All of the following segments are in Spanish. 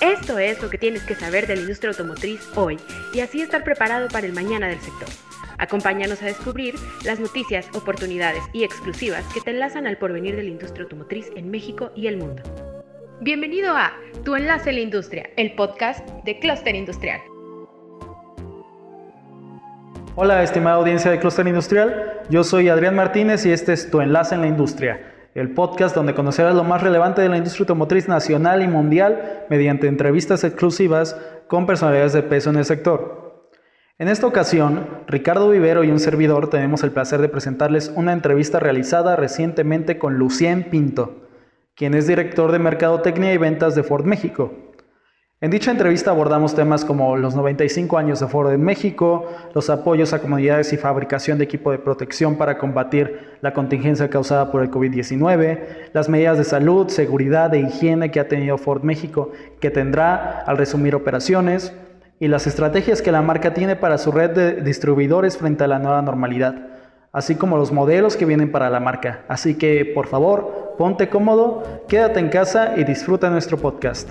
Esto es lo que tienes que saber de la industria automotriz hoy y así estar preparado para el mañana del sector. Acompáñanos a descubrir las noticias, oportunidades y exclusivas que te enlazan al porvenir de la industria automotriz en México y el mundo. Bienvenido a Tu Enlace en la Industria, el podcast de Cluster Industrial. Hola, estimada audiencia de Cluster Industrial. Yo soy Adrián Martínez y este es Tu Enlace en la Industria, el podcast donde conocerás lo más relevante de la industria automotriz nacional y mundial mediante entrevistas exclusivas con personalidades de peso en el sector. En esta ocasión, Ricardo Vivero y un servidor tenemos el placer de presentarles una entrevista realizada recientemente con Lucien Pinto, quien es director de Mercadotecnia y Ventas de Ford México. En dicha entrevista abordamos temas como los 95 años de Ford en México, los apoyos a comunidades y fabricación de equipo de protección para combatir la contingencia causada por el COVID-19, las medidas de salud, seguridad e higiene que ha tenido Ford México, que tendrá al resumir operaciones, y las estrategias que la marca tiene para su red de distribuidores frente a la nueva normalidad, así como los modelos que vienen para la marca. Así que, por favor, ponte cómodo, quédate en casa y disfruta nuestro podcast.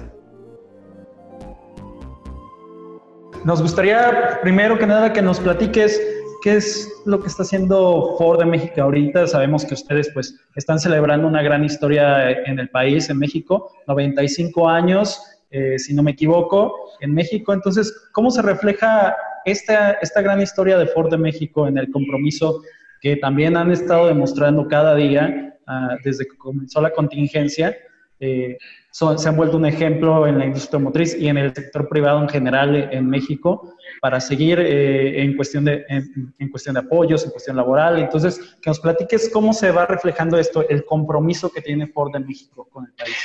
Nos gustaría, primero que nada, que nos platiques qué es lo que está haciendo Ford de México ahorita. Sabemos que ustedes pues están celebrando una gran historia en el país, en México, 95 años, eh, si no me equivoco, en México. Entonces, ¿cómo se refleja esta, esta gran historia de Ford de México en el compromiso que también han estado demostrando cada día ah, desde que comenzó la contingencia? Eh, se han vuelto un ejemplo en la industria motriz y en el sector privado en general en México para seguir eh, en, cuestión de, en, cuestión de apoyos, en cuestión laboral. Entonces, que nos platiques cómo se va reflejando esto, el compromiso que tiene Ford en México con el país.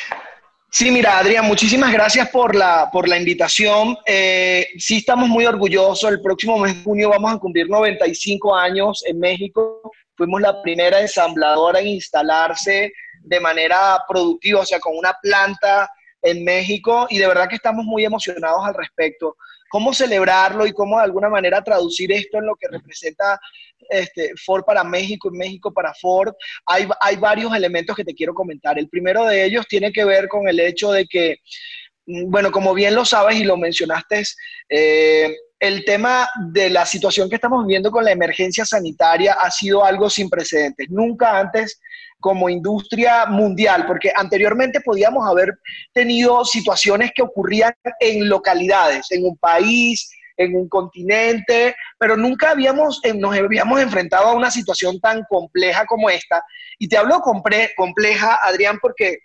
Sí, mira, Adrián, muchísimas gracias por la, por la invitación. Eh, sí, estamos muy orgullosos. El próximo mes de junio vamos a cumplir 95 años en México. Fuimos la primera ensambladora en instalarse de manera productiva, o sea, con una planta en México y de verdad que estamos muy emocionados al respecto. ¿Cómo celebrarlo y cómo de alguna manera traducir esto en lo que representa este, Ford para México y México para Ford? Hay, hay varios elementos que te quiero comentar. El primero de ellos tiene que ver con el hecho de que, mm, bueno, como bien lo sabes y lo mencionaste, eh, el tema de la situación que estamos viviendo con la emergencia sanitaria ha sido algo sin precedentes. Nunca antes como industria mundial, porque anteriormente podíamos haber tenido situaciones que ocurrían en localidades, en un país, en un continente, pero nunca habíamos, eh, nos habíamos enfrentado a una situación tan compleja como esta. Y te hablo compleja, Adrián, porque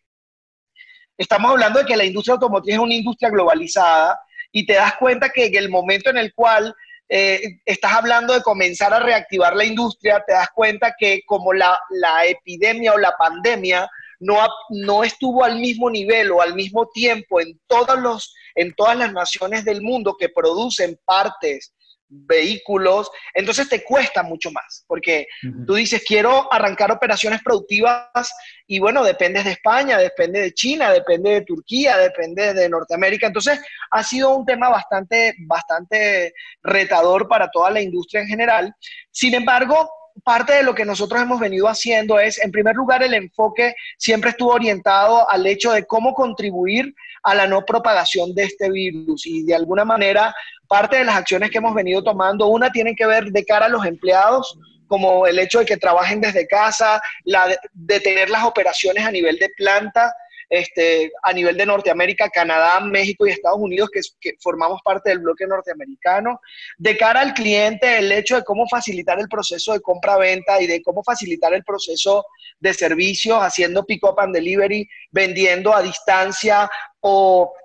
estamos hablando de que la industria automotriz es una industria globalizada y te das cuenta que en el momento en el cual eh, estás hablando de comenzar a reactivar la industria, te das cuenta que como la, epidemia o la pandemia no, no estuvo al mismo nivel o al mismo tiempo en, todos los, en todas las naciones del mundo que producen partes vehículos, entonces te cuesta mucho más, porque tú dices, quiero arrancar operaciones productivas y bueno, dependes de España, depende de China, depende de Turquía, depende de Norteamérica, entonces ha sido un tema bastante, bastante retador para toda la industria en general. Sin embargo, parte de lo que nosotros hemos venido haciendo es, en primer lugar, el enfoque siempre estuvo orientado al hecho de cómo contribuir a la no propagación de este virus y de alguna manera parte de las acciones que hemos venido tomando, una tiene que ver de cara a los empleados, como el hecho de que trabajen desde casa, la de, tener las operaciones a nivel de planta, este, a nivel de Norteamérica, Canadá, México y Estados Unidos, que, que, formamos parte del bloque norteamericano. De cara al cliente, el hecho de cómo facilitar el proceso de compra-venta y de cómo facilitar el proceso de servicios, haciendo pick-up and delivery, vendiendo a distancia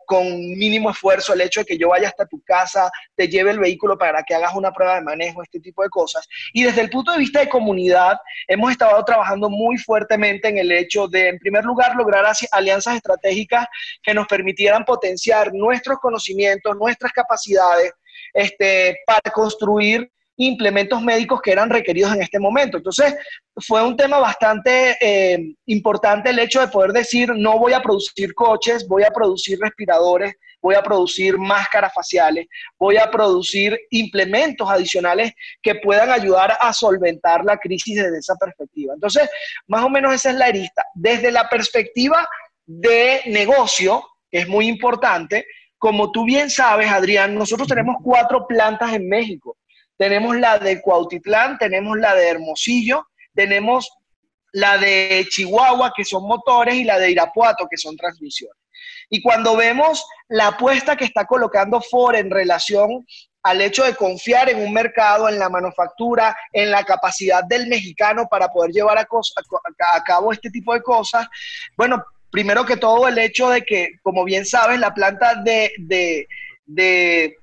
con mínimo esfuerzo el hecho de que yo vaya hasta tu casa, te lleve el vehículo para que hagas una prueba de manejo, este tipo de cosas. Y desde el punto de vista de comunidad, hemos estado trabajando muy fuertemente en el hecho de, en primer lugar, lograr alianzas estratégicas que nos permitieran potenciar nuestros conocimientos, nuestras capacidades, este, para construir implementos médicos que eran requeridos en este momento. Entonces, fue un tema bastante eh, importante el hecho de poder decir, no voy a producir coches, voy a producir respiradores, voy a producir máscaras faciales, voy a producir implementos adicionales que puedan ayudar a solventar la crisis desde esa perspectiva. Entonces, más o menos esa es la arista. Desde la perspectiva de negocio, que es muy importante, como tú bien sabes, Adrián, nosotros tenemos cuatro plantas en México. Tenemos la de Cuautitlán, tenemos la de Hermosillo, tenemos la de Chihuahua, que son motores, y la de Irapuato, que son transmisiones. Y cuando vemos la apuesta que está colocando Ford en relación al hecho de confiar en un mercado, en la manufactura, en la capacidad del mexicano para poder llevar a, cabo este tipo de cosas, bueno, primero que todo el hecho de que, como bien sabes, la planta de, de, de,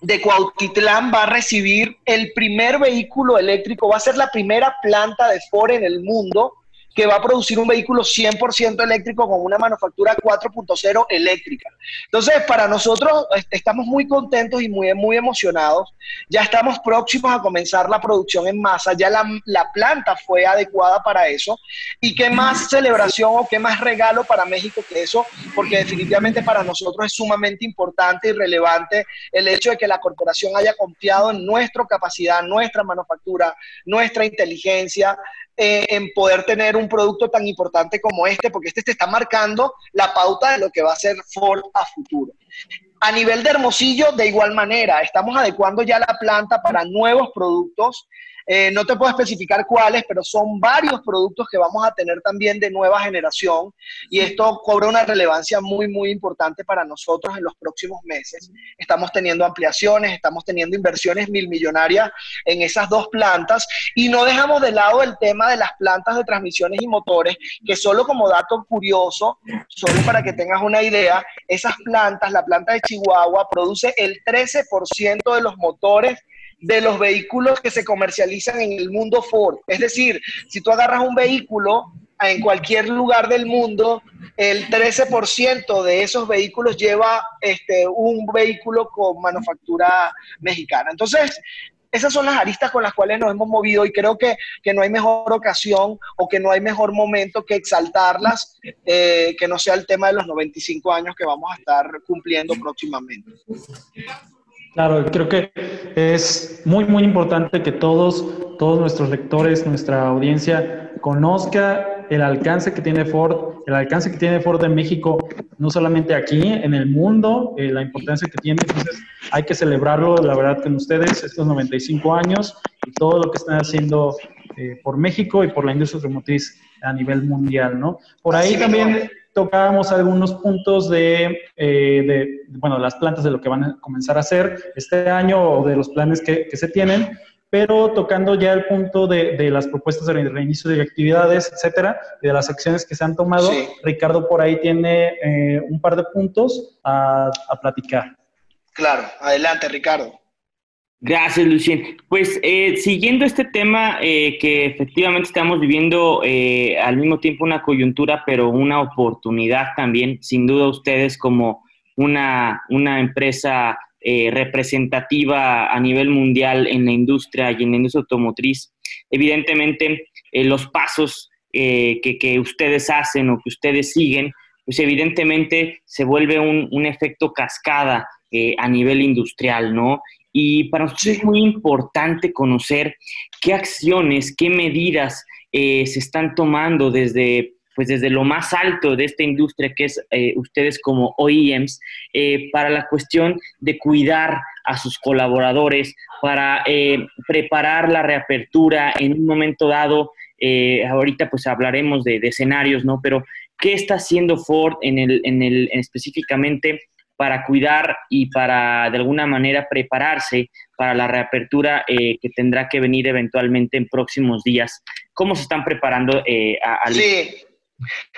de Cuautitlán va a recibir el primer vehículo eléctrico, va a ser la primera planta de Ford en el mundo que va a producir un vehículo 100% eléctrico con una manufactura 4.0 eléctrica. Entonces, para nosotros estamos muy contentos y muy, muy emocionados. Ya estamos próximos a comenzar la producción en masa, ya la, la planta fue adecuada para eso. ¿Y qué más celebración o qué más regalo para México que eso? Porque definitivamente para nosotros es sumamente importante y relevante el hecho de que la corporación haya confiado en nuestra capacidad, nuestra manufactura, nuestra inteligencia, eh, en poder tener un producto tan importante como este, porque este te está marcando la pauta de lo que va a ser Ford a futuro. A nivel de Hermosillo, de igual manera, estamos adecuando ya la planta para nuevos productos eh, no te puedo especificar cuáles, pero son varios productos que vamos a tener también de nueva generación y esto cobra una relevancia muy, muy importante para nosotros en los próximos meses. Estamos teniendo ampliaciones, estamos teniendo inversiones mil millonarias en esas dos plantas y no dejamos de lado el tema de las plantas de transmisiones y motores, que solo como dato curioso, solo para que tengas una idea, esas plantas, la planta de Chihuahua produce el 13% de los motores de los vehículos que se comercializan en el mundo Ford. Es decir, si tú agarras un vehículo en cualquier lugar del mundo, el 13% de esos vehículos lleva este, un vehículo con manufactura mexicana. Entonces, esas son las aristas con las cuales nos hemos movido y creo que, no hay mejor ocasión o que no hay mejor momento que exaltarlas, eh, que no sea el tema de los 95 años que vamos a estar cumpliendo próximamente. Claro, creo que es muy, muy importante que todos, todos nuestros lectores, nuestra audiencia, conozca el alcance que tiene Ford, el alcance que tiene Ford en México, no solamente aquí, en el mundo, eh, la importancia que tiene. Entonces, hay que celebrarlo, la verdad, con ustedes, estos 95 años y todo lo que están haciendo eh, por México y por la industria automotriz a nivel mundial, ¿no? Por ahí también tocábamos algunos puntos de, eh, de, bueno, las plantas de lo que van a comenzar a hacer este año o de los planes que, que se tienen, pero tocando ya el punto de, de, las propuestas de reinicio de actividades, etcétera, y de las acciones que se han tomado, Ricardo por ahí tiene eh, un par de puntos a, a platicar. Claro, adelante Ricardo. Gracias, Lucien. Pues eh, siguiendo este tema eh, que efectivamente estamos viviendo eh, al mismo tiempo una coyuntura, pero una oportunidad también, sin duda ustedes como una, una empresa representativa a nivel mundial en la industria y en la industria automotriz, evidentemente los pasos que, que, ustedes hacen o que ustedes siguen, pues evidentemente se vuelve un, un efecto cascada a nivel industrial, ¿no? Y para nosotros es muy importante conocer qué acciones, qué medidas eh, se están tomando desde, pues desde lo más alto de esta industria, que es eh, ustedes como OEMs, eh, para la cuestión de cuidar a sus colaboradores, para preparar la reapertura en un momento dado. ahorita pues hablaremos de, de, escenarios, ¿no? Pero, ¿qué está haciendo Ford en el, en el, específicamente para cuidar y para de alguna manera prepararse para la reapertura eh, que tendrá que venir eventualmente en próximos días. ¿Cómo se están preparando eh, Sí.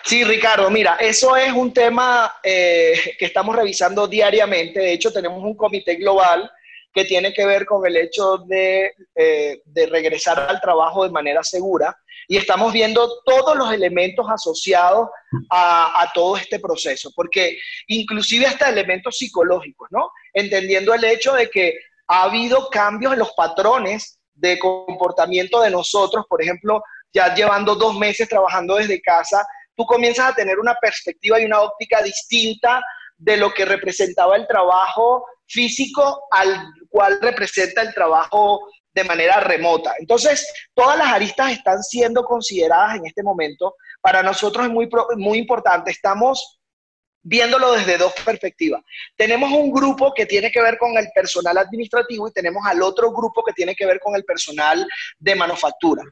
Sí, Ricardo, mira, eso es un tema eh, que estamos revisando diariamente. De hecho, tenemos un comité global que tiene que ver con el hecho de, de regresar al trabajo de manera segura y estamos viendo todos los elementos asociados a, todo este proceso, porque inclusive hasta elementos psicológicos, ¿no? Entendiendo el hecho de que ha habido cambios en los patrones de comportamiento de nosotros, por ejemplo, ya llevando dos meses trabajando desde casa, tú comienzas a tener una perspectiva y una óptica distinta de lo que representaba el trabajo físico al cual representa el trabajo de manera remota. Entonces, todas las aristas están siendo consideradas en este momento. Para nosotros es muy, muy importante. Estamos viéndolo desde dos perspectivas. Tenemos un grupo que tiene que ver con el personal administrativo y tenemos al otro grupo que tiene que ver con el personal de manufactura.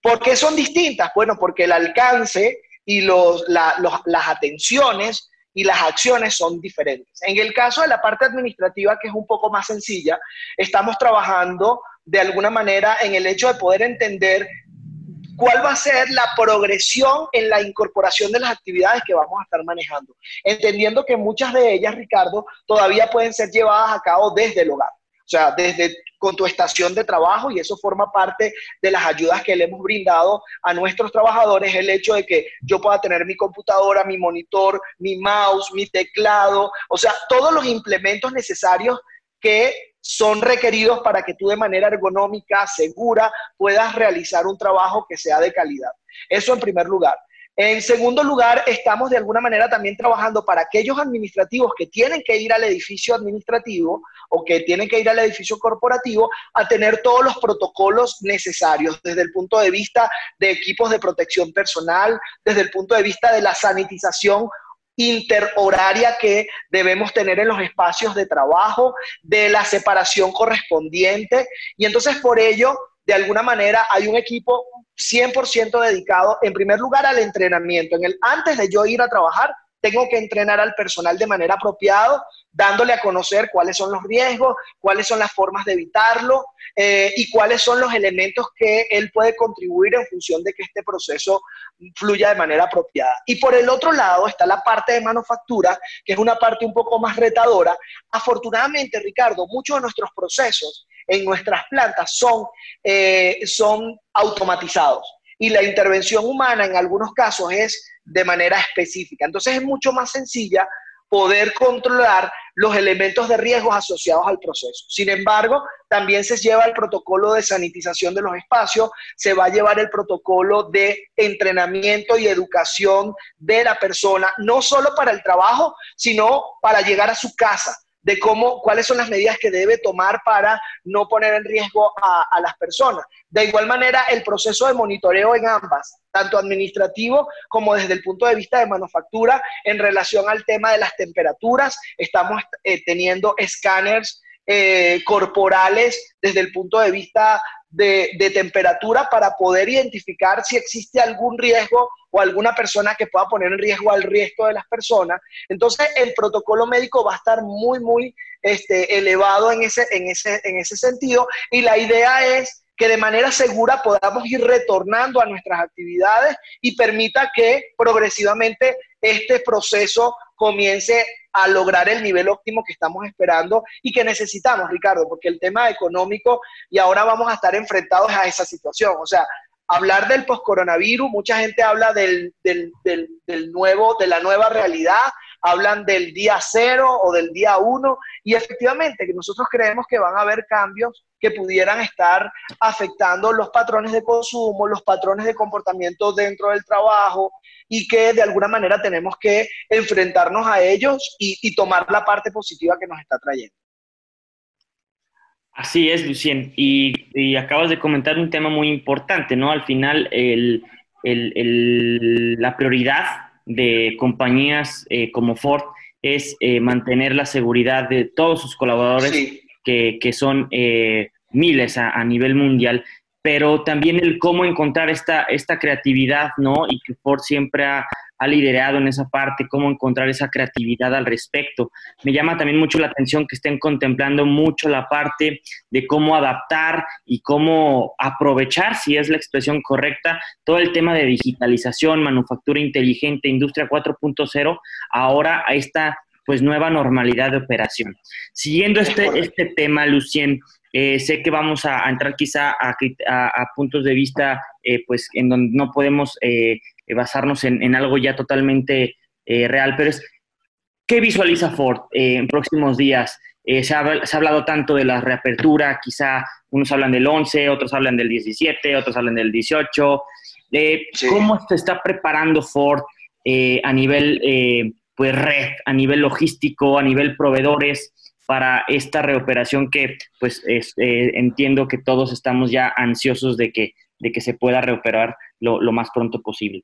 ¿Por qué son distintas? Bueno, porque el alcance y los, las atenciones y las acciones son diferentes. En el caso de la parte administrativa, que es un poco más sencilla, estamos trabajando de alguna manera en el hecho de poder entender cuál va a ser la progresión en la incorporación de las actividades que vamos a estar manejando, entendiendo que muchas de ellas, Ricardo, todavía pueden ser llevadas a cabo desde el hogar. O sea, desde con tu estación de trabajo y eso forma parte de las ayudas que le hemos brindado a nuestros trabajadores, el hecho de que yo pueda tener mi computadora, mi monitor, mi mouse, mi teclado, o sea, todos los implementos necesarios que son requeridos para que tú de manera ergonómica, segura, puedas realizar un trabajo que sea de calidad. Eso en primer lugar. En segundo lugar, estamos de alguna manera también trabajando para aquellos administrativos que tienen que ir al edificio administrativo o que tienen que ir al edificio corporativo a tener todos los protocolos necesarios desde el punto de vista de equipos de protección personal, desde el punto de vista de la sanitización interhoraria que debemos tener en los espacios de trabajo, de la separación correspondiente. Y entonces por ello, de alguna manera, hay un equipo 100% dedicado, en primer lugar, al entrenamiento. En el, antes de yo ir a trabajar, tengo que entrenar al personal de manera apropiada, dándole a conocer cuáles son los riesgos, cuáles son las formas de evitarlo eh, y cuáles son los elementos que él puede contribuir en función de que este proceso fluya de manera apropiada. Y por el otro lado está la parte de manufactura, que es una parte un poco más retadora. Afortunadamente, Ricardo, muchos de nuestros procesos en nuestras plantas son, eh, son automatizados y la intervención humana en algunos casos es de manera específica. Entonces es mucho más sencilla poder controlar los elementos de riesgo asociados al proceso. Sin embargo, también se lleva el protocolo de sanitización de los espacios, se va a llevar el protocolo de entrenamiento y educación de la persona, no solo para el trabajo, sino para llegar a su casa de cómo, cuáles son las medidas que debe tomar para no poner en riesgo a, las personas. De igual manera, el proceso de monitoreo en ambas, tanto administrativo como desde el punto de vista de manufactura, en relación al tema de las temperaturas, estamos eh, teniendo escáneres eh, corporales desde el punto de vista de, temperatura para poder identificar si existe algún riesgo o alguna persona que pueda poner en riesgo al resto de las personas. Entonces, el protocolo médico va a estar muy, muy este, elevado en ese, en, ese, en ese sentido y la idea es que de manera segura podamos ir retornando a nuestras actividades y permita que progresivamente este proceso comience a lograr el nivel óptimo que estamos esperando y que necesitamos, Ricardo, porque el tema económico y ahora vamos a estar enfrentados a esa situación. O sea, hablar del post-coronavirus, mucha gente habla del, del, del, nuevo, de la nueva realidad, hablan del día cero o del día uno, y efectivamente nosotros creemos que van a haber cambios que pudieran estar afectando los patrones de consumo, los patrones de comportamiento dentro del trabajo, y que de alguna manera tenemos que enfrentarnos a ellos y, tomar la parte positiva que nos está trayendo. Así es, Lucien. Y, acabas de comentar un tema muy importante, ¿no? Al final, la prioridad de compañías eh, como Ford es eh, mantener la seguridad de todos sus colaboradores, que, son eh, miles a, nivel mundial pero también el cómo encontrar esta, esta creatividad, ¿no? Y que Ford siempre ha, liderado en esa parte, cómo encontrar esa creatividad al respecto. Me llama también mucho la atención que estén contemplando mucho la parte de cómo adaptar y cómo aprovechar, si es la expresión correcta, todo el tema de digitalización, manufactura inteligente, industria 4.0, ahora a esta pues nueva normalidad de operación. Siguiendo este, este tema, Lucien, eh, sé que vamos a, entrar quizá a, puntos de vista eh, pues en donde no podemos eh, basarnos en, algo ya totalmente real, pero es, ¿qué visualiza Ford en próximos días? Se ha, se, ha, hablado tanto de la reapertura, quizá unos hablan del 11, otros hablan del 17, otros hablan del 18. ¿Cómo se está preparando Ford a nivel pues red, a nivel logístico, a nivel proveedores? para esta reoperación que pues es, eh, entiendo que todos estamos ya ansiosos de que, de que se pueda reoperar lo, más pronto posible.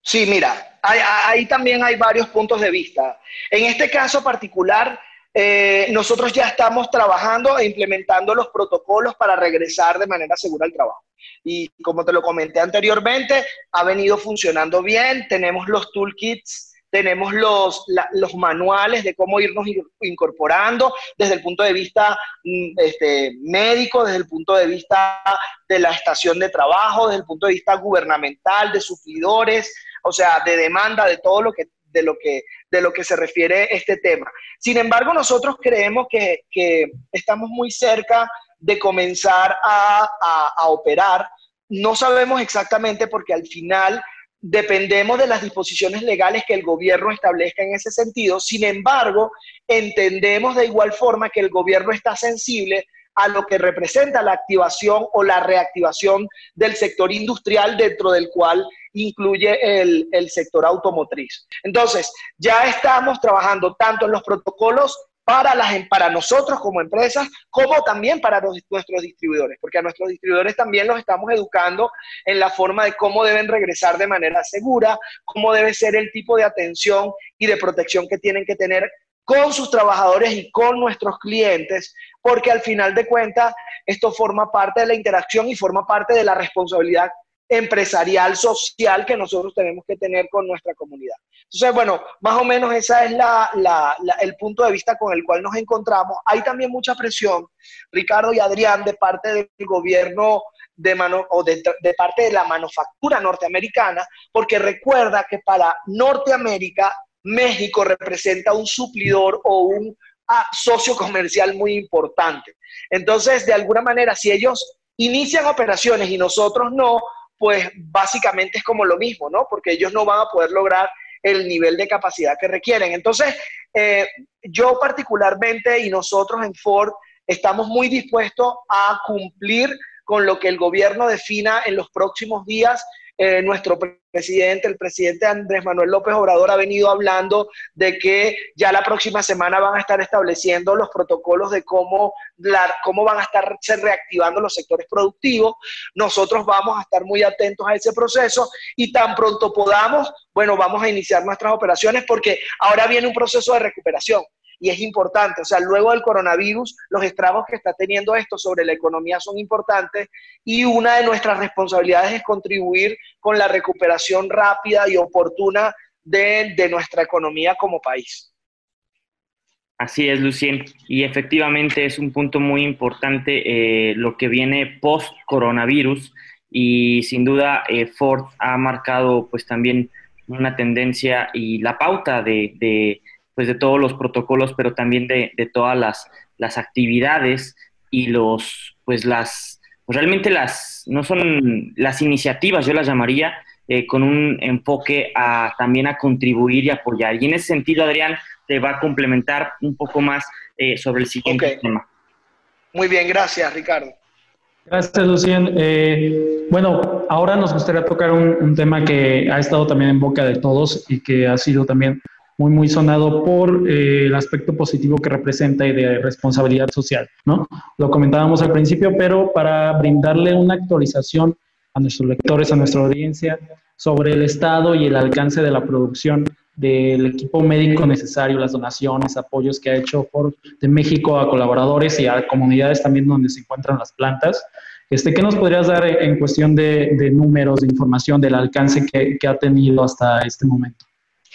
Sí, mira, ahí también hay varios puntos de vista. En este caso particular, eh, nosotros ya estamos trabajando e implementando los protocolos para regresar de manera segura al trabajo. Y como te lo comenté anteriormente, ha venido funcionando bien. Tenemos los toolkits tenemos los, los manuales de cómo irnos incorporando desde el punto de vista mm, este, médico, desde el punto de vista de la estación de trabajo, desde el punto de vista gubernamental, de suplidores, o sea, de demanda, de todo lo que, de lo que, de lo que se refiere este tema. Sin embargo, nosotros creemos que, que estamos muy cerca de comenzar a, a operar. No sabemos exactamente porque al final dependemos de las disposiciones legales que el gobierno establezca en ese sentido. Sin embargo, entendemos de igual forma que el gobierno está sensible a lo que representa la activación o la reactivación del sector industrial dentro del cual incluye el, sector automotriz. Entonces, ya estamos trabajando tanto en los protocolos para, las, para nosotros como empresas, como también para nuestros distribuidores, porque a nuestros distribuidores también los estamos educando en la forma de cómo deben regresar de manera segura, cómo debe ser el tipo de atención y de protección que tienen que tener con sus trabajadores y con nuestros clientes, porque al final de cuentas esto forma parte de la interacción y forma parte de la responsabilidad empresarial, social que nosotros tenemos que tener con nuestra comunidad. Entonces, bueno, más o menos ese es el punto de vista con el cual nos encontramos. Hay también mucha presión, Ricardo y Adrián, de parte del gobierno de mano, o de, parte de la manufactura norteamericana, porque recuerda que para Norteamérica, México representa un suplidor o un ah, socio comercial muy importante. Entonces, de alguna manera, si ellos inician operaciones y nosotros no, pues básicamente es como lo mismo, ¿no? Porque ellos no van a poder lograr el nivel de capacidad que requieren. Entonces, eh, yo particularmente y nosotros en Ford estamos muy dispuestos a cumplir con lo que el gobierno defina en los próximos días eh, nuestro presidente, el presidente Andrés Manuel López Obrador, ha venido hablando de que ya la próxima semana van a estar estableciendo los protocolos de cómo, cómo van a estar reactivando los sectores productivos. Nosotros vamos a estar muy atentos a ese proceso y tan pronto podamos, bueno, vamos a iniciar nuestras operaciones porque ahora viene un proceso de recuperación y es importante. O sea, luego del coronavirus, los estragos que está teniendo esto sobre la economía son importantes y una de nuestras responsabilidades es contribuir con la recuperación rápida y oportuna de, nuestra economía como país. Así es, Lucien. Y efectivamente es un punto muy importante eh, lo que viene post-coronavirus y sin duda eh, Ford ha marcado pues también una tendencia y la pauta de pues de todos los protocolos, pero también de, todas las, las, actividades y los, pues las, pues realmente las, no son las iniciativas, yo las llamaría, eh, con un enfoque a también a contribuir y apoyar. Y en ese sentido, Adrián, te va a complementar un poco más eh, sobre el siguiente tema. Muy bien, gracias, Ricardo. Gracias, Lucien. Eh, bueno, ahora nos gustaría tocar un, un, tema que ha estado también en boca de todos y que ha sido también muy, muy sonado por eh, el aspecto positivo que representa y de responsabilidad social, ¿no? Lo comentábamos al principio, pero para brindarle una actualización a nuestros lectores, a nuestra audiencia, sobre el estado y el alcance de la producción del equipo médico necesario, las donaciones, apoyos que ha hecho Ford de México a colaboradores y a comunidades también donde se encuentran las plantas. Este, ¿Qué nos podrías dar en cuestión de, números, de información, del alcance que ha tenido hasta este momento?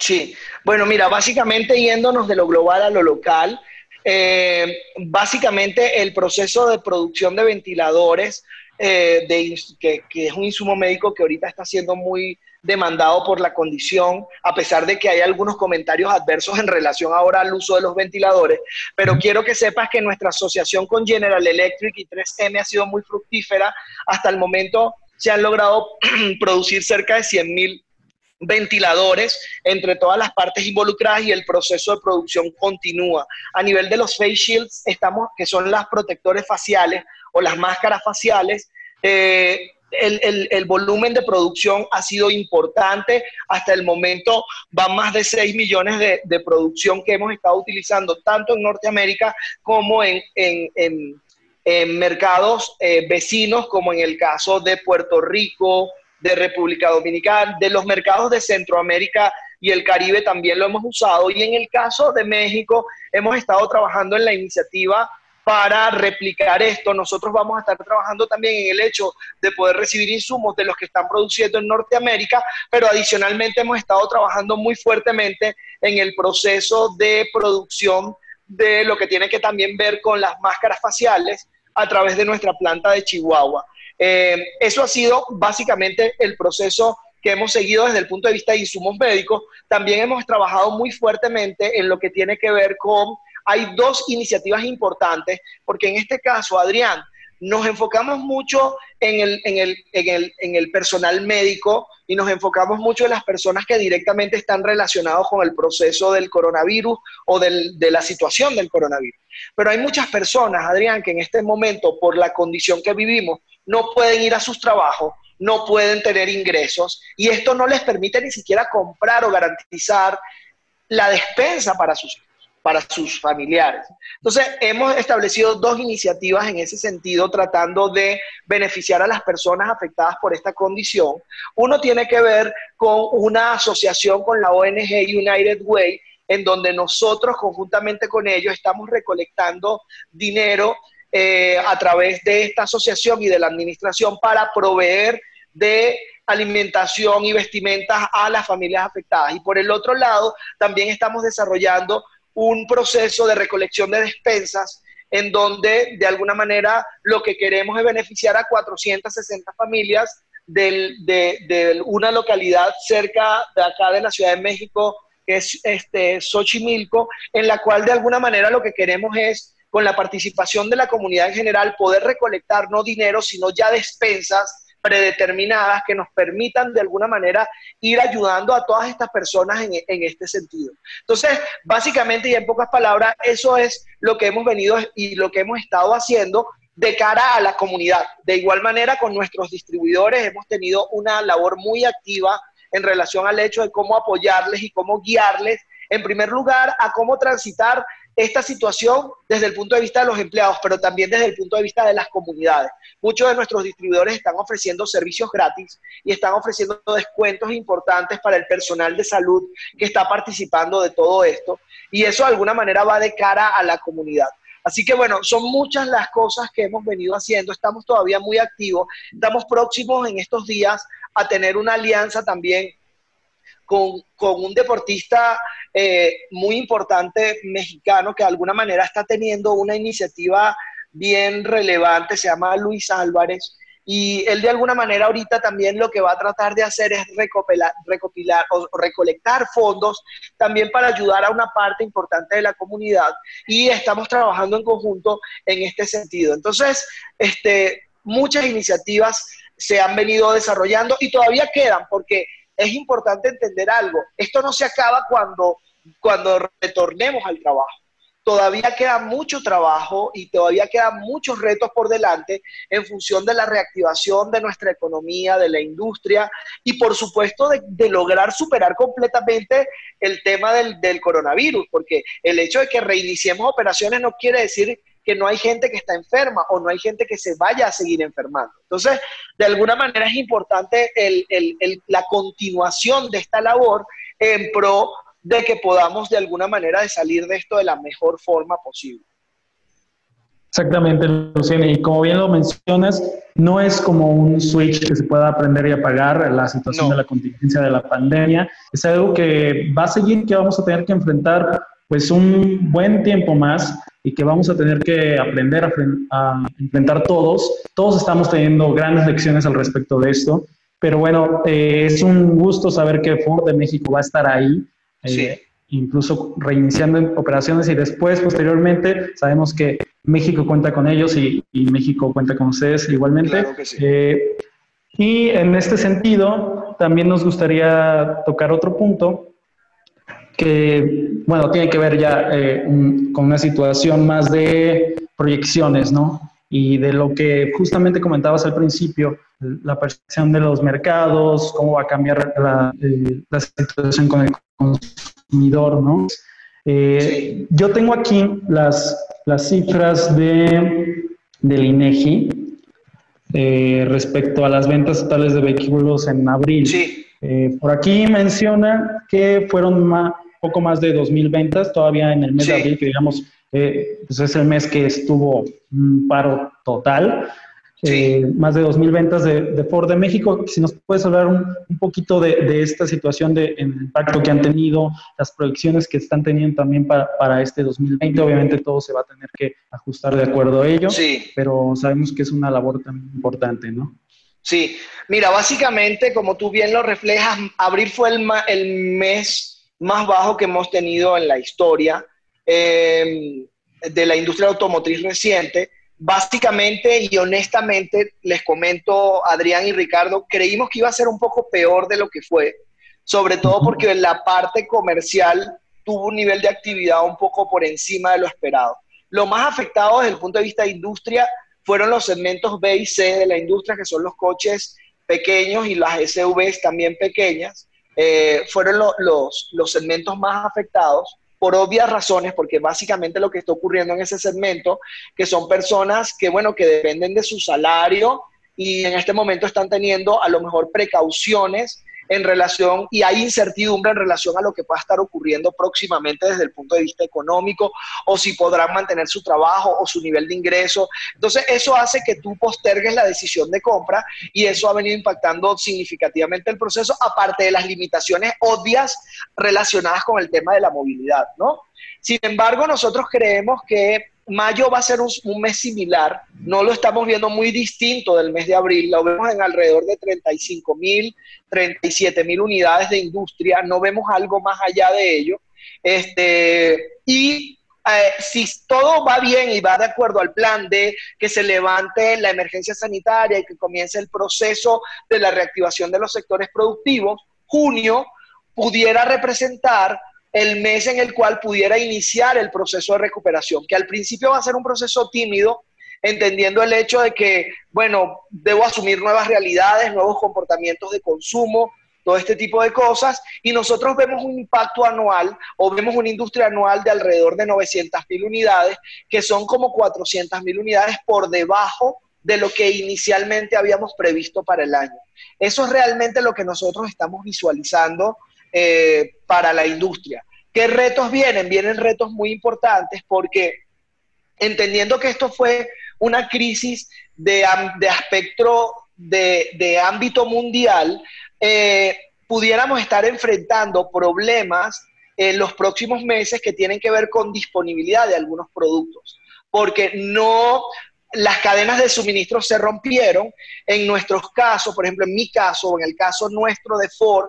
Sí, bueno, mira, básicamente yéndonos de lo global a lo local, eh, básicamente el proceso de producción de ventiladores, eh, de, que, es un insumo médico que ahorita está siendo muy demandado por la condición, a pesar de que hay algunos comentarios adversos en relación ahora al uso de los ventiladores, pero quiero que sepas que nuestra asociación con General Electric y 3M ha sido muy fructífera. Hasta el momento se han logrado producir cerca de 100 mil ventiladores entre todas las partes involucradas y el proceso de producción continúa. A nivel de los face shields, estamos, que son las protectores faciales o las máscaras faciales, eh, el, volumen de producción ha sido importante. Hasta el momento van más de 6 millones de, producción que hemos estado utilizando tanto en Norteamérica como en, mercados eh, vecinos, como en el caso de Puerto Rico, de República Dominicana, de los mercados de Centroamérica y el Caribe también lo hemos usado. Y en el caso de México, hemos estado trabajando en la iniciativa para replicar esto. Nosotros vamos a estar trabajando también en el hecho de poder recibir insumos de los que están produciendo en Norteamérica, pero adicionalmente hemos estado trabajando muy fuertemente en el proceso de producción de lo que tiene que también ver con las máscaras faciales a través de nuestra planta de Chihuahua. Eh, eso ha sido básicamente el proceso que hemos seguido desde el punto de vista de insumos médicos. También hemos trabajado muy fuertemente en lo que tiene que ver con hay dos iniciativas importantes, porque en este caso, Adrián, nos enfocamos mucho en el, en el, en el, en el personal médico y nos enfocamos mucho en las personas que directamente están relacionados con el proceso del coronavirus o del, de la situación del coronavirus. Pero hay muchas personas, Adrián, que en este momento, por la condición que vivimos, no pueden ir a sus trabajos, no pueden tener ingresos y esto no les permite ni siquiera comprar o garantizar la despensa para sus para sus familiares. Entonces, hemos establecido dos iniciativas en ese sentido, tratando de beneficiar a las personas afectadas por esta condición. Uno tiene que ver con una asociación con la ONG United Way, en donde nosotros conjuntamente con ellos estamos recolectando dinero eh, a través de esta asociación y de la administración para proveer de alimentación y vestimentas a las familias afectadas. Y por el otro lado, también estamos desarrollando un proceso de recolección de despensas en donde de alguna manera lo que queremos es beneficiar a 460 familias de, una localidad cerca de acá de la Ciudad de México, que es este, Xochimilco, en la cual de alguna manera lo que queremos es, con la participación de la comunidad en general, poder recolectar no dinero, sino ya despensas predeterminadas que nos permitan de alguna manera ir ayudando a todas estas personas en, este sentido. Entonces, básicamente y en pocas palabras, eso es lo que hemos venido y lo que hemos estado haciendo de cara a la comunidad. De igual manera, con nuestros distribuidores hemos tenido una labor muy activa en relación al hecho de cómo apoyarles y cómo guiarles, en primer lugar, a cómo transitar esta situación desde el punto de vista de los empleados, pero también desde el punto de vista de las comunidades. Muchos de nuestros distribuidores están ofreciendo servicios gratis y están ofreciendo descuentos importantes para el personal de salud que está participando de todo esto. Y eso de alguna manera va de cara a la comunidad. Así que bueno, son muchas las cosas que hemos venido haciendo, estamos todavía muy activos, estamos próximos en estos días a tener una alianza también con, un deportista eh, muy importante mexicano que de alguna manera está teniendo una iniciativa bien relevante, se llama Luis Álvarez. Y él de alguna manera ahorita también lo que va a tratar de hacer es recopilar, recopilar o recolectar fondos también para ayudar a una parte importante de la comunidad y estamos trabajando en conjunto en este sentido. Entonces, este, muchas iniciativas se han venido desarrollando y todavía quedan porque es importante entender algo. Esto no se acaba cuando, cuando retornemos al trabajo. Todavía queda mucho trabajo y todavía quedan muchos retos por delante en función de la reactivación de nuestra economía, de la industria y por supuesto de, lograr superar completamente el tema del, del coronavirus, porque el hecho de que reiniciemos operaciones no quiere decir que no hay gente que está enferma o no hay gente que se vaya a seguir enfermando. Entonces, de alguna manera es importante la continuación de esta labor en pro de que podamos de alguna manera de salir de esto de la mejor forma posible. Exactamente, Luciana. Y como bien lo mencionas, no es como un switch que se pueda aprender y apagar la situación de la contingencia de la pandemia. Es algo que va a seguir, que vamos a tener que enfrentar pues un buen tiempo más y que vamos a tener que aprender a, enfrentar todos. Todos estamos teniendo grandes lecciones al respecto de esto, pero bueno, eh, es un gusto saber que Ford de México va a estar ahí, eh, incluso reiniciando operaciones y después, posteriormente, sabemos que México cuenta con ellos y, México cuenta con ustedes igualmente. Eh, y en este sentido, también nos gustaría tocar otro punto que, bueno, tiene que ver ya eh, con una situación más de proyecciones, ¿no? Y de lo que justamente comentabas al principio, la percepción de los mercados, cómo va a cambiar la, eh, situación con el consumidor, ¿no? Eh, yo tengo aquí las, las cifras de, del INEGI. eh, respecto a las ventas totales de vehículos en abril. Sí. Eh, por aquí menciona que fueron más, poco más de 2.000 ventas todavía en el mes de abril, que digamos, eh, pues es el mes que estuvo un paro total. Eh, más de 2.000 ventas de, Ford de México. Si nos puedes hablar un, poquito de, esta situación, de el impacto que han tenido, las proyecciones que están teniendo también para, para, este 2020. Obviamente todo se va a tener que ajustar de acuerdo a ello, sí. pero sabemos que es una labor tan importante, ¿no? Sí, mira, básicamente, como tú bien lo reflejas, abril fue el, el mes más bajo que hemos tenido en la historia eh, de la industria automotriz reciente. Básicamente y honestamente, les comento, Adrián y Ricardo, creímos que iba a ser un poco peor de lo que fue, sobre todo porque la parte comercial tuvo un nivel de actividad un poco por encima de lo esperado. Lo más afectado desde el punto de vista de industria fueron los segmentos B y C de la industria, que son los coches pequeños y las SUVs también pequeñas, eh, fueron los, los segmentos más afectados por obvias razones, porque básicamente lo que está ocurriendo en ese segmento, que son personas que, bueno, que dependen de su salario y en este momento están teniendo a lo mejor precauciones en relación y hay incertidumbre en relación a lo que pueda estar ocurriendo próximamente desde el punto de vista económico o si podrán mantener su trabajo o su nivel de ingreso. Entonces, eso hace que tú postergues la decisión de compra y eso ha venido impactando significativamente el proceso, aparte de las limitaciones obvias relacionadas con el tema de la movilidad, ¿no? Sin embargo, nosotros creemos que mayo va a ser un, mes similar, no lo estamos viendo muy distinto del mes de abril, lo vemos en alrededor de 35 mil, 37 mil unidades de industria, no vemos algo más allá de ello. Este, y eh, si todo va bien y va de acuerdo al plan de que se levante la emergencia sanitaria y que comience el proceso de la reactivación de los sectores productivos, junio pudiera representar el mes en el cual pudiera iniciar el proceso de recuperación, que al principio va a ser un proceso tímido, entendiendo el hecho de que, bueno, debo asumir nuevas realidades, nuevos comportamientos de consumo, todo este tipo de cosas, y nosotros vemos un impacto anual o vemos una industria anual de alrededor de 900 mil unidades, que son como 400 mil unidades por debajo de lo que inicialmente habíamos previsto para el año. Eso es realmente lo que nosotros estamos visualizando eh, para la industria. ¿Qué retos vienen? Vienen retos muy importantes porque entendiendo que esto fue una crisis de, de aspecto de, ámbito mundial, eh, pudiéramos estar enfrentando problemas en los próximos meses que tienen que ver con disponibilidad de algunos productos, porque no las cadenas de suministro se rompieron. En nuestros casos, por ejemplo, en mi caso o en el caso nuestro de Ford,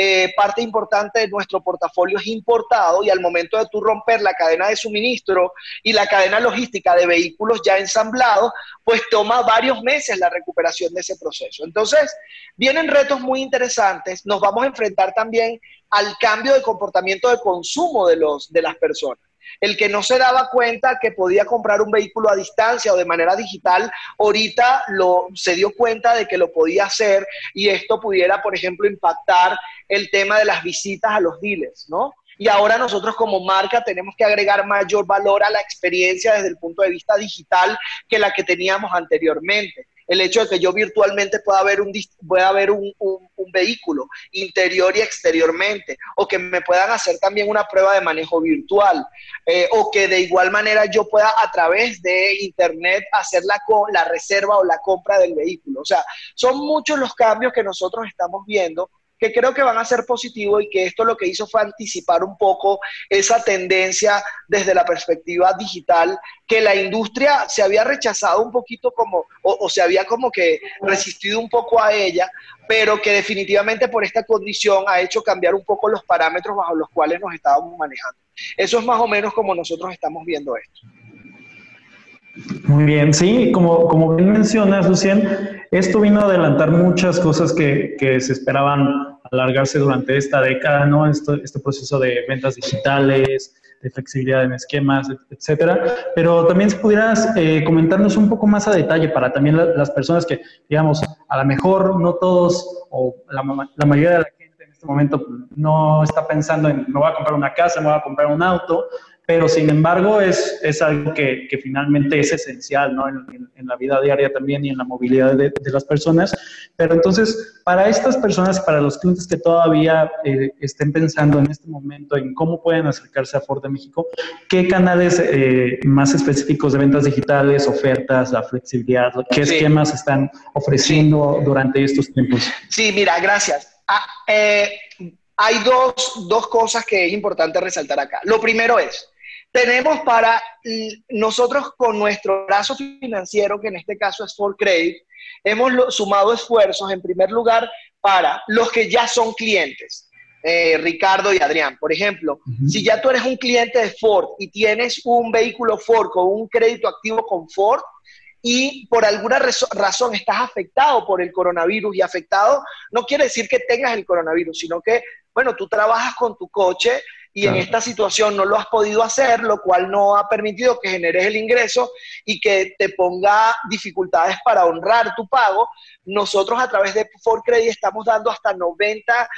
eh, parte importante de nuestro portafolio es importado y al momento de tú romper la cadena de suministro y la cadena logística de vehículos ya ensamblados, pues toma varios meses la recuperación de ese proceso. Entonces, vienen retos muy interesantes. Nos vamos a enfrentar también al cambio de comportamiento de consumo de, los, de las personas. El que no se daba cuenta que podía comprar un vehículo a distancia o de manera digital, ahorita lo, se dio cuenta de que lo podía hacer y esto pudiera, por ejemplo, impactar el tema de las visitas a los dealers, ¿no? Y ahora nosotros como marca tenemos que agregar mayor valor a la experiencia desde el punto de vista digital que la que teníamos anteriormente el hecho de que yo virtualmente pueda ver un, pueda ver un, vehículo interior y exteriormente, o que me puedan hacer también una prueba de manejo virtual, eh, o que de igual manera yo pueda a través de internet hacer la, la reserva o la compra del vehículo. O sea, son muchos los cambios que nosotros estamos viendo que creo que van a ser positivos y que esto lo que hizo fue anticipar un poco esa tendencia desde la perspectiva digital que la industria se había rechazado un poquito como, o, se había como que resistido un poco a ella, pero que definitivamente por esta condición ha hecho cambiar un poco los parámetros bajo los cuales nos estábamos manejando. Eso es más o menos como nosotros estamos viendo esto. Muy bien, sí, como, como bien mencionas, Lucien, esto vino a adelantar muchas cosas que, que se esperaban alargarse durante esta década, ¿no? este proceso de ventas digitales, de flexibilidad en esquemas, etcétera. Pero también si pudieras eh, comentarnos un poco más a detalle para también las personas que, digamos, a lo mejor no todos o la, la mayoría de la gente en este momento no está pensando en me voy a comprar una casa, me voy a comprar un auto, pero sin embargo es, es algo que, que, finalmente es esencial ¿no? en, en, la vida diaria también y en la movilidad de, de, las personas. Pero entonces, para estas personas, para los clientes que todavía eh, estén pensando en este momento en cómo pueden acercarse a Ford de México, ¿qué canales eh, más específicos de ventas digitales, ofertas, la flexibilidad, qué sí. esquemas están ofreciendo sí. durante estos tiempos? Sí, mira, gracias. Ah, eh, hay dos, dos cosas que es importante resaltar acá. Lo primero es, tenemos para nosotros con nuestro brazo financiero, que en este caso es For Credit, hemos sumado esfuerzos en primer lugar para los que ya son clientes, eh, Ricardo y Adrián. Por ejemplo, uh -huh. si ya tú eres un cliente de Ford y tienes un vehículo Ford con un crédito activo con Ford, y por alguna razón estás afectado por el coronavirus y afectado no quiere decir que tengas el coronavirus, sino que, bueno, tú trabajas con tu coche y claro. en esta situación no lo has podido hacer, lo cual no ha permitido que generes el ingreso y que te ponga dificultades para honrar tu pago. Nosotros a través de Ford Credit estamos dando hasta 90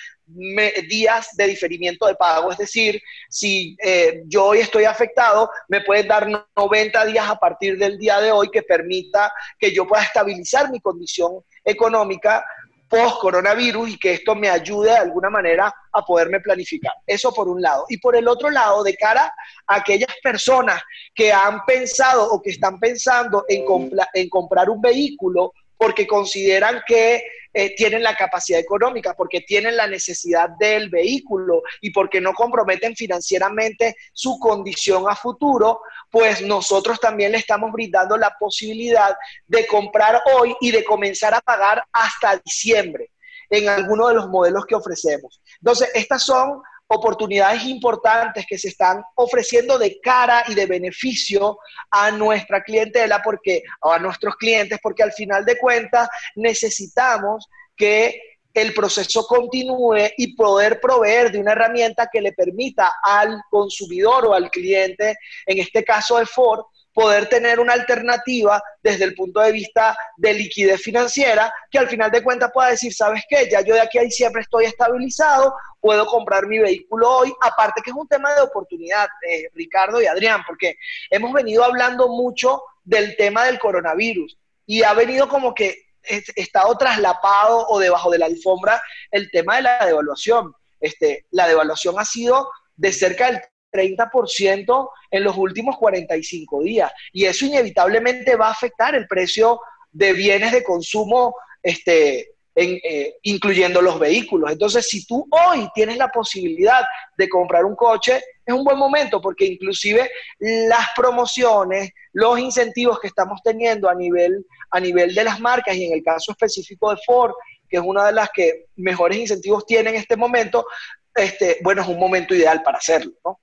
días de diferimiento de pago, es decir, si eh, yo hoy estoy afectado, me puedes dar 90 días a partir del día de hoy que permita que yo pueda estabilizar mi condición económica post-coronavirus y que esto me ayude de alguna manera a poderme planificar. Eso por un lado. Y por el otro lado, de cara a aquellas personas que han pensado o que están pensando en, compra en comprar un vehículo porque consideran que eh, tienen la capacidad económica, porque tienen la necesidad del vehículo y porque no comprometen financieramente su condición a futuro, pues nosotros también le estamos brindando la posibilidad de comprar hoy y de comenzar a pagar hasta diciembre en alguno de los modelos que ofrecemos. Entonces, estas son oportunidades importantes que se están ofreciendo de cara y de beneficio a nuestra clientela, porque, o a nuestros clientes, porque al final de cuentas necesitamos que el proceso continúe y poder proveer de una herramienta que le permita al consumidor o al cliente, en este caso de Ford, poder tener una alternativa desde el punto de vista de liquidez financiera, que al final de cuentas pueda decir, ¿sabes qué? Ya yo de aquí a diciembre estoy estabilizado, puedo comprar mi vehículo hoy, aparte que es un tema de oportunidad, eh, Ricardo y Adrián, porque hemos venido hablando mucho del tema del coronavirus y ha venido como que estado traslapado o debajo de la alfombra el tema de la devaluación. Este, la devaluación ha sido de cerca del 30% en los últimos 45 días. Y eso inevitablemente va a afectar el precio de bienes de consumo, este, en, eh, incluyendo los vehículos. Entonces, si tú hoy tienes la posibilidad de comprar un coche, es un buen momento porque inclusive las promociones, los incentivos que estamos teniendo a nivel, a nivel de las marcas y en el caso específico de Ford, que es una de las que mejores incentivos tiene en este momento, este, bueno, es un momento ideal para hacerlo, ¿no?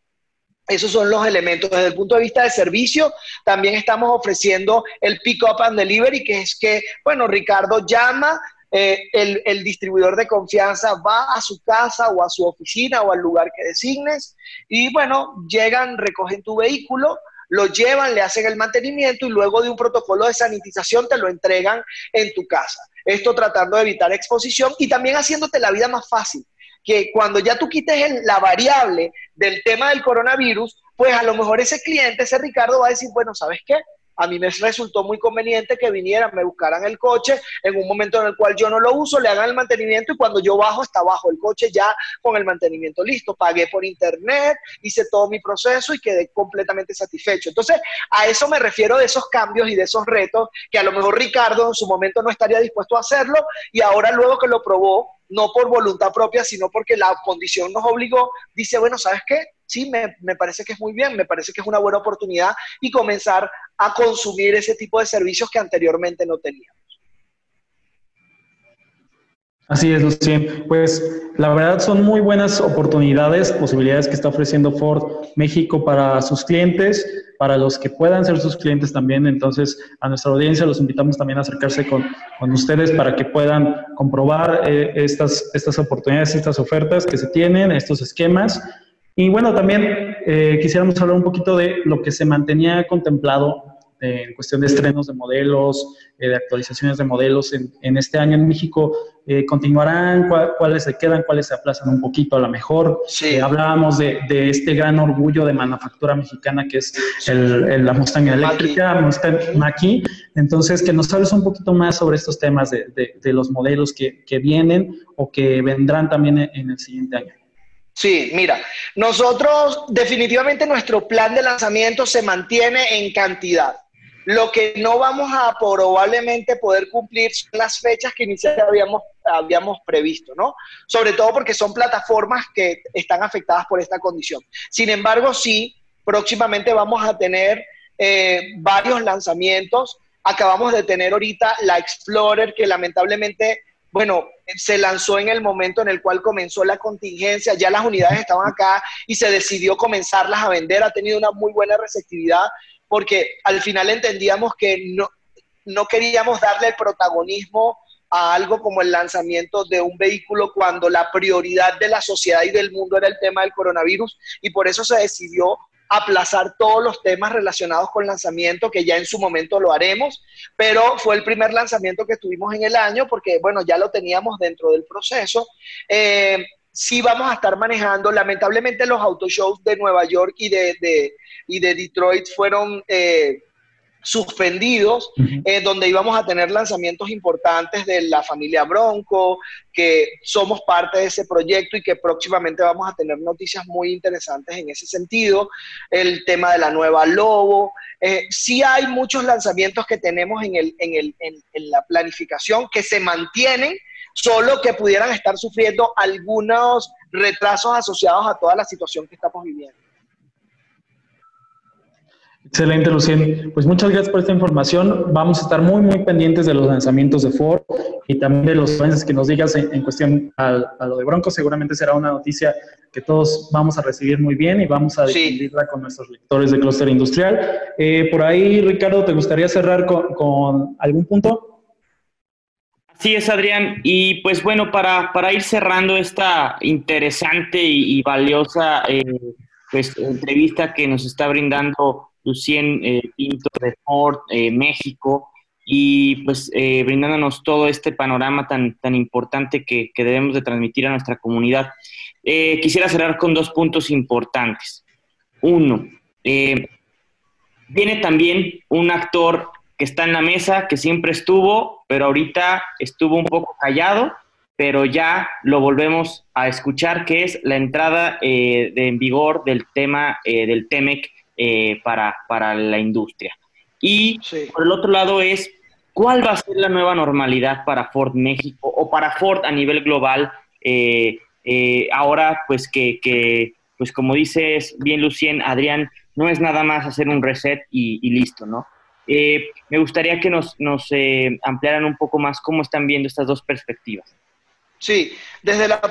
Esos son los elementos. Desde el punto de vista de servicio, también estamos ofreciendo el pick-up and delivery, que es que, bueno, Ricardo llama, eh, el, el, distribuidor de confianza va a su casa o a su oficina o al lugar que designes y, bueno, llegan, recogen tu vehículo, lo llevan, le hacen el mantenimiento y luego de un protocolo de sanitización te lo entregan en tu casa. Esto tratando de evitar exposición y también haciéndote la vida más fácil que cuando ya tú quites la variable del tema del coronavirus, pues a lo mejor ese cliente, ese Ricardo, va a decir, bueno, ¿sabes qué? A mí me resultó muy conveniente que vinieran, me buscaran el coche en un momento en el cual yo no lo uso, le hagan el mantenimiento y cuando yo bajo está bajo el coche ya con el mantenimiento listo. Pagué por internet, hice todo mi proceso y quedé completamente satisfecho. Entonces, a eso me refiero de esos cambios y de esos retos que a lo mejor Ricardo en su momento no estaría dispuesto a hacerlo y ahora luego que lo probó, no por voluntad propia, sino porque la condición nos obligó, dice, bueno, ¿sabes qué? Sí, me, me, parece que es muy bien, me parece que es una buena oportunidad y comenzar a consumir ese tipo de servicios que anteriormente no teníamos. Así es, Lucien. Pues la verdad son muy buenas oportunidades, posibilidades que está ofreciendo Ford México para sus clientes, para los que puedan ser sus clientes también. Entonces, a nuestra audiencia los invitamos también a acercarse con, con ustedes para que puedan comprobar eh, estas, estas oportunidades, estas ofertas que se tienen, estos esquemas. Y bueno, también eh, quisiéramos hablar un poquito de lo que se mantenía contemplado en cuestión de estrenos de modelos, de actualizaciones de modelos en, este año en México, ¿continuarán? ¿Cuáles se quedan? ¿Cuáles se aplazan un poquito a lo mejor? Sí. hablábamos de, este gran orgullo de manufactura mexicana que es el, la Mustang eléctrica, Mustang Maki. Entonces, que nos hables un poquito más sobre estos temas de, los modelos que, vienen o que vendrán también en el siguiente año. Sí, mira, nosotros definitivamente nuestro plan de lanzamiento se mantiene en cantidad. Lo que no vamos a probablemente poder cumplir son las fechas que inicialmente habíamos, habíamos previsto, ¿no? Sobre todo porque son plataformas que están afectadas por esta condición. Sin embargo, sí, próximamente vamos a tener eh, varios lanzamientos. Acabamos de tener ahorita la Explorer, que lamentablemente bueno, se lanzó en el momento en el cual comenzó la contingencia, ya las unidades estaban acá y se decidió comenzarlas a vender, ha tenido una muy buena receptividad porque al final entendíamos que no, no queríamos darle protagonismo a algo como el lanzamiento de un vehículo cuando la prioridad de la sociedad y del mundo era el tema del coronavirus y por eso se decidió aplazar todos los temas relacionados con lanzamiento, que ya en su momento lo haremos, pero fue el primer lanzamiento que tuvimos en el año porque, bueno, ya lo teníamos dentro del proceso. Eh, sí vamos a estar manejando, lamentablemente los autoshows de Nueva York y de, y de Detroit fueron... Eh, suspendidos, eh, donde íbamos a tener lanzamientos importantes de la familia Bronco, que somos parte de ese proyecto y que próximamente vamos a tener noticias muy interesantes en ese sentido. El tema de la nueva Lobo. Eh, sí hay muchos lanzamientos que tenemos en, el, en, el, en la planificación que se mantienen, solo que pudieran estar sufriendo algunos retrasos asociados a toda la situación que estamos viviendo. Excelente, Lucien. Pues muchas gracias por esta información. Vamos a estar muy, muy pendientes de los lanzamientos de Ford y también de los avances que nos digas en, cuestión a, lo de Bronco. Seguramente será una noticia que todos vamos a recibir muy bien y vamos a difundirla con nuestros lectores de clúster industrial. Eh, por ahí, Ricardo, ¿te gustaría cerrar con, algún punto? Sí, es Adrián. Y pues bueno, para, para ir cerrando esta interesante y, valiosa eh, pues, entrevista que nos está brindando Lucien eh, Pinto de Ford, eh, México, y pues eh, brindándonos todo este panorama tan, tan importante que, debemos de transmitir a nuestra comunidad. quisiera cerrar con dos puntos importantes. Uno, viene también un actor que está en la mesa, que siempre estuvo, pero ahorita estuvo un poco callado, pero ya lo volvemos a escuchar, que es la entrada de, en vigor del tema del TEMEC eh, para, para, la industria. Y por el otro lado es, ¿cuál va a ser la nueva normalidad para Ford México o para Ford a nivel global? Eh, eh, ahora, pues que, que, pues como dices bien Lucien, Adrián, no es nada más hacer un reset y, listo, ¿no? me gustaría que nos, nos ampliaran un poco más cómo están viendo estas dos perspectivas. Sí, desde la,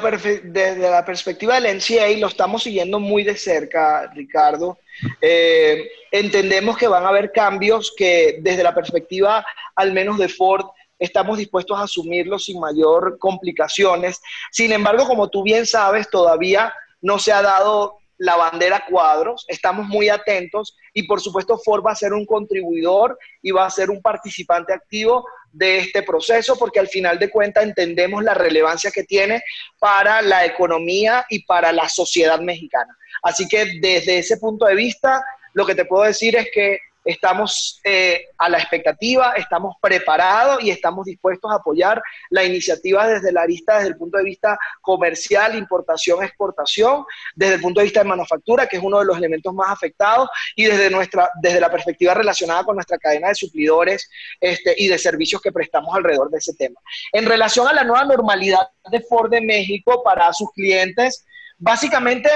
desde la perspectiva del NCA lo estamos siguiendo muy de cerca, Ricardo. Eh, entendemos que van a haber cambios que desde la perspectiva al menos de Ford estamos dispuestos a asumirlos sin mayor complicaciones. Sin embargo, como tú bien sabes, todavía no se ha dado la bandera cuadros, estamos muy atentos y por supuesto Ford va a ser un contribuidor y va a ser un participante activo de este proceso porque al final de cuentas entendemos la relevancia que tiene para la economía y para la sociedad mexicana. Así que desde ese punto de vista, lo que te puedo decir es que estamos eh, a la expectativa, estamos preparados y estamos dispuestos a apoyar la iniciativa desde la arista, desde el punto de vista comercial, importación, exportación, desde el punto de vista de manufactura, que es uno de los elementos más afectados, y desde, nuestra, desde la perspectiva relacionada con nuestra cadena de suplidores este, y de servicios que prestamos alrededor de ese tema. En relación a la nueva normalidad de Ford de México para sus clientes, básicamente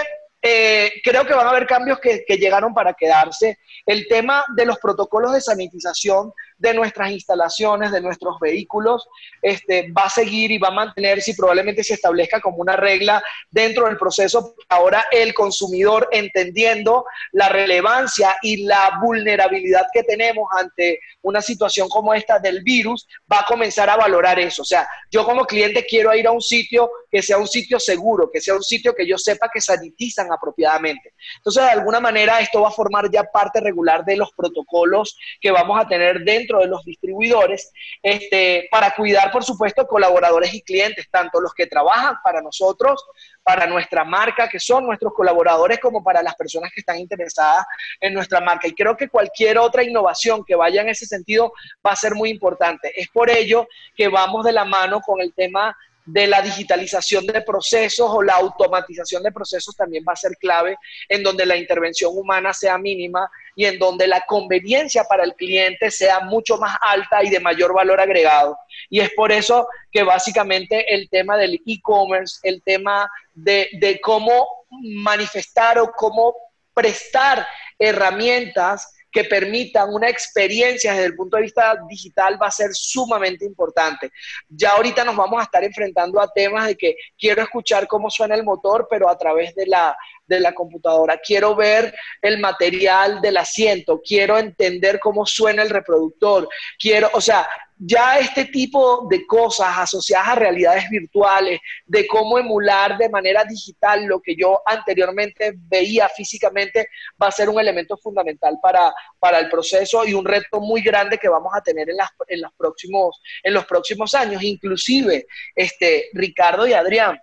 eh, creo que van a haber cambios que, llegaron para quedarse. El tema de los protocolos de sanitización de nuestras instalaciones, de nuestros vehículos, este, va a seguir y va a mantenerse y probablemente se establezca como una regla dentro del proceso. Ahora el consumidor entendiendo la relevancia y la vulnerabilidad que tenemos ante una situación como esta del virus, va a comenzar a valorar eso. O sea, yo como cliente quiero ir a un sitio que sea un sitio seguro, que sea un sitio que yo sepa que sanitizan apropiadamente. Entonces, de alguna manera, esto va a formar ya parte regular de los protocolos que vamos a tener dentro de los distribuidores este, para cuidar, por supuesto, colaboradores y clientes, tanto los que trabajan para nosotros, para nuestra marca, que son nuestros colaboradores, como para las personas que están interesadas en nuestra marca. Y creo que cualquier otra innovación que vaya en ese sentido va a ser muy importante. Es por ello que vamos de la mano con el tema de la digitalización de procesos o la automatización de procesos también va a ser clave, en donde la intervención humana sea mínima y en donde la conveniencia para el cliente sea mucho más alta y de mayor valor agregado. Y es por eso que básicamente el tema del e-commerce, el tema de, de cómo manifestar o cómo prestar herramientas que permitan una experiencia desde el punto de vista digital va a ser sumamente importante. Ya ahorita nos vamos a estar enfrentando a temas de que quiero escuchar cómo suena el motor, pero a través de la, de la computadora. Quiero ver el material del asiento, quiero entender cómo suena el reproductor, quiero, o sea, ya este tipo de cosas asociadas a realidades virtuales, de cómo emular de manera digital lo que yo anteriormente veía físicamente, va a ser un elemento fundamental para, para el proceso y un reto muy grande que vamos a tener en, las, en, los, próximos, en los próximos años. Inclusive, este, Ricardo y Adrián,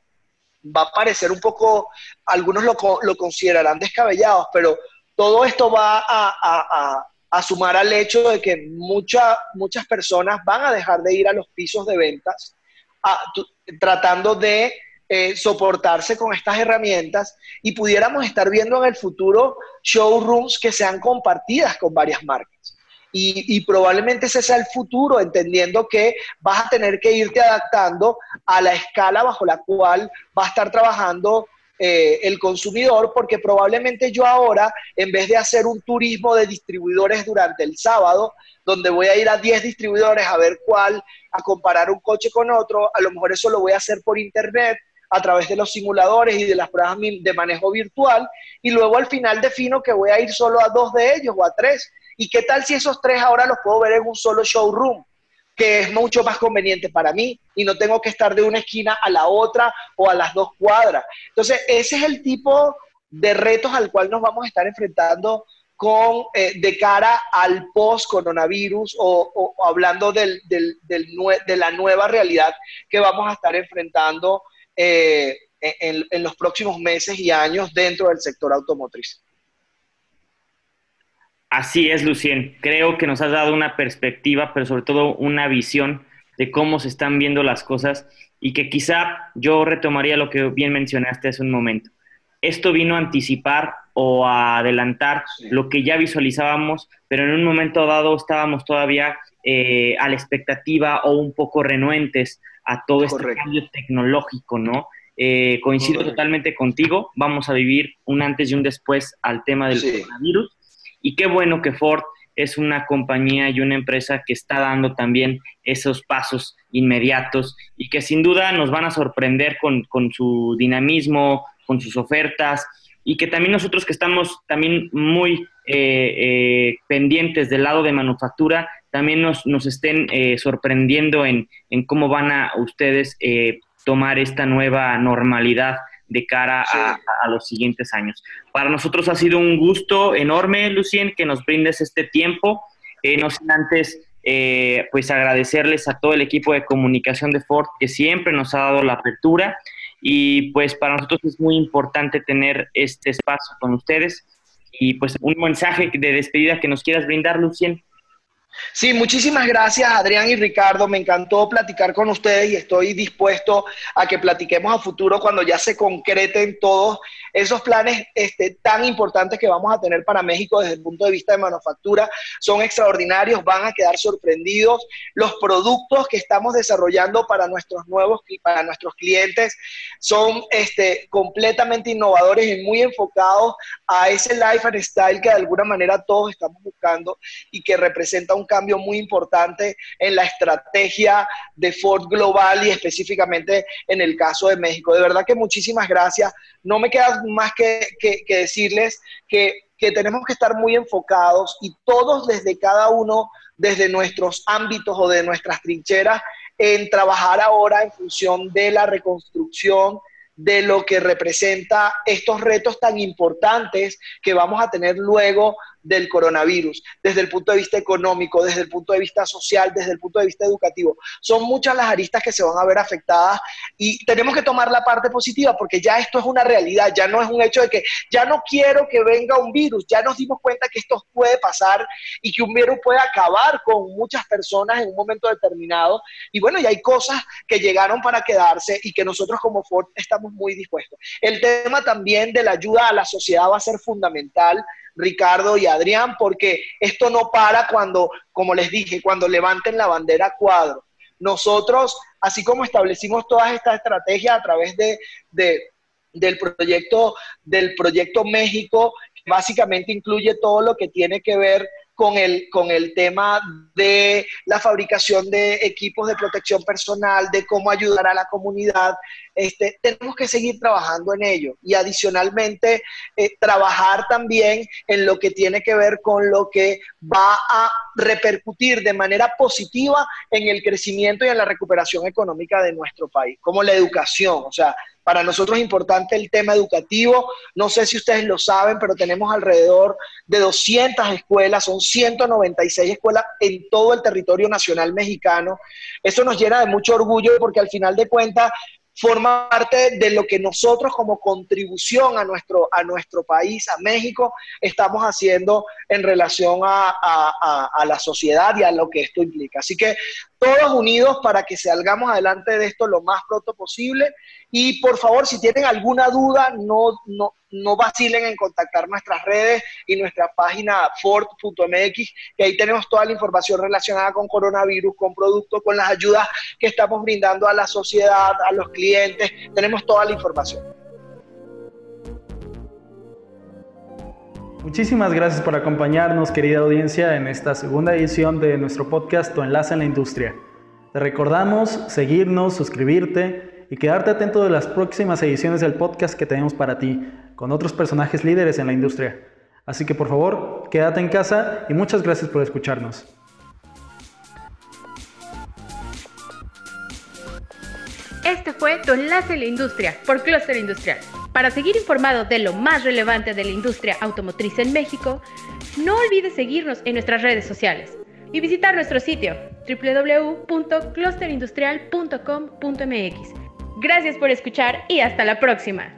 va a parecer un poco, algunos lo, lo considerarán descabellados, pero todo esto va a a sumar al hecho de que muchas muchas personas van a dejar de ir a los pisos de ventas tratando de eh, soportarse con estas herramientas y pudiéramos estar viendo en el futuro showrooms que sean compartidas con varias marcas. Y, y, probablemente ese sea el futuro, entendiendo que vas a tener que irte adaptando a la escala bajo la cual va a estar trabajando eh, el consumidor, porque probablemente yo ahora, en vez de hacer un turismo de distribuidores durante el sábado, donde voy a ir a 10 distribuidores a ver cuál, a comparar un coche con otro, a lo mejor eso lo voy a hacer por internet a través de los simuladores y de las pruebas de manejo virtual, y luego al final defino que voy a ir solo a dos de ellos o a tres. ¿Y qué tal si esos tres ahora los puedo ver en un solo showroom? Que es mucho más conveniente para mí y no tengo que estar de una esquina a la otra o a las dos cuadras. Entonces, ese es el tipo de retos al cual nos vamos a estar enfrentando con, eh, de cara al post-coronavirus o, hablando de la nueva realidad que vamos a estar enfrentando eh, en los próximos meses y años dentro del sector automotriz. Así es, Lucien. Creo que nos has dado una perspectiva, pero sobre todo una visión de cómo se están viendo las cosas y que quizá yo retomaría lo que bien mencionaste hace un momento. Esto vino a anticipar o a adelantar lo que ya visualizábamos, pero en un momento dado estábamos todavía eh, a la expectativa o un poco renuentes a todo este cambio tecnológico, ¿no? Eh, coincido totalmente contigo, vamos a vivir un antes y un después al tema del coronavirus y qué bueno que Ford es una compañía y una empresa que está dando también esos pasos inmediatos y que sin duda nos van a sorprender con, su dinamismo, con sus ofertas y que también nosotros que estamos también muy eh, eh, pendientes del lado de manufactura, también nos, nos estén eh, sorprendiendo en, en, cómo van a ustedes tomar esta nueva normalidad de cara a, los siguientes años. Para nosotros ha sido un gusto enorme, Lucien, que nos brindes este tiempo. Eh, no sin antes, eh, pues agradecerles a todo el equipo de comunicación de Ford que siempre nos ha dado la apertura y pues para nosotros es muy importante tener este espacio con ustedes y pues un mensaje de despedida que nos quieras brindar, Lucien. Sí, muchísimas gracias Adrián y Ricardo. Me encantó platicar con ustedes y estoy dispuesto a que platiquemos a futuro cuando ya se concreten todos esos planes este, tan importantes que vamos a tener para México desde el punto de vista de manufactura. Son extraordinarios, van a quedar sorprendidos. Los productos que estamos desarrollando para nuestros nuevos para nuestros clientes son este, completamente innovadores y muy enfocados a ese life and style que de alguna manera todos estamos buscando y que representa un cambio muy importante en la estrategia de Ford Global y específicamente en el caso de México. De verdad que muchísimas gracias. No me queda más que, decirles que, que tenemos que estar muy enfocados y todos desde cada uno, desde nuestros ámbitos o de nuestras trincheras, en trabajar ahora en función de la reconstrucción de lo que representa estos retos tan importantes que vamos a tener luego del coronavirus, desde el punto de vista económico, desde el punto de vista social, desde el punto de vista educativo. Son muchas las aristas que se van a ver afectadas y tenemos que tomar la parte positiva porque ya esto es una realidad, ya no es un hecho de que ya no quiero que venga un virus, ya nos dimos cuenta que esto puede pasar y que un virus puede acabar con muchas personas en un momento determinado. Y bueno, ya hay cosas que llegaron para quedarse y que nosotros como Ford estamos muy dispuestos. El tema también de la ayuda a la sociedad va a ser fundamental Ricardo y Adrián, porque esto no para cuando, como les dije, cuando levanten la bandera cuadro. Nosotros, así como establecimos todas estas estrategias a través de, del, proyecto, del proyecto México, básicamente incluye todo lo que tiene que ver con el, con el tema de la fabricación de equipos de protección personal, de cómo ayudar a la comunidad. Este, tenemos que seguir trabajando en ello y adicionalmente eh, trabajar también en lo que tiene que ver con lo que va a repercutir de manera positiva en el crecimiento y en la recuperación económica de nuestro país, como la educación. O sea, para nosotros es importante el tema educativo. No sé si ustedes lo saben, pero tenemos alrededor de 200 escuelas, son 196 escuelas en todo el territorio nacional mexicano. Eso nos llena de mucho orgullo porque al final de cuentas forma parte de lo que nosotros como contribución a nuestro, a nuestro país, a México, estamos haciendo en relación a, a, la sociedad y a lo que esto implica. Así que todos unidos para que salgamos adelante de esto lo más pronto posible. Y por favor, si tienen alguna duda, no, no, no vacilen en contactar nuestras redes y nuestra página ford.mx, que ahí tenemos toda la información relacionada con coronavirus, con productos, con las ayudas que estamos brindando a la sociedad, a los clientes. Tenemos toda la información. Muchísimas gracias por acompañarnos, querida audiencia, en esta segunda edición de nuestro podcast Tu Enlace en la Industria. Te recordamos seguirnos, suscribirte y quedarte atento de las próximas ediciones del podcast que tenemos para ti, con otros personajes líderes en la industria. Así que por favor, quédate en casa y muchas gracias por escucharnos. Este fue Tu Enlace en la Industria por Cluster Industrial. Para seguir informado de lo más relevante de la industria automotriz en México, no olvides seguirnos en nuestras redes sociales y visitar nuestro sitio www.clusterindustrial.com.mx. Gracias por escuchar y hasta la próxima.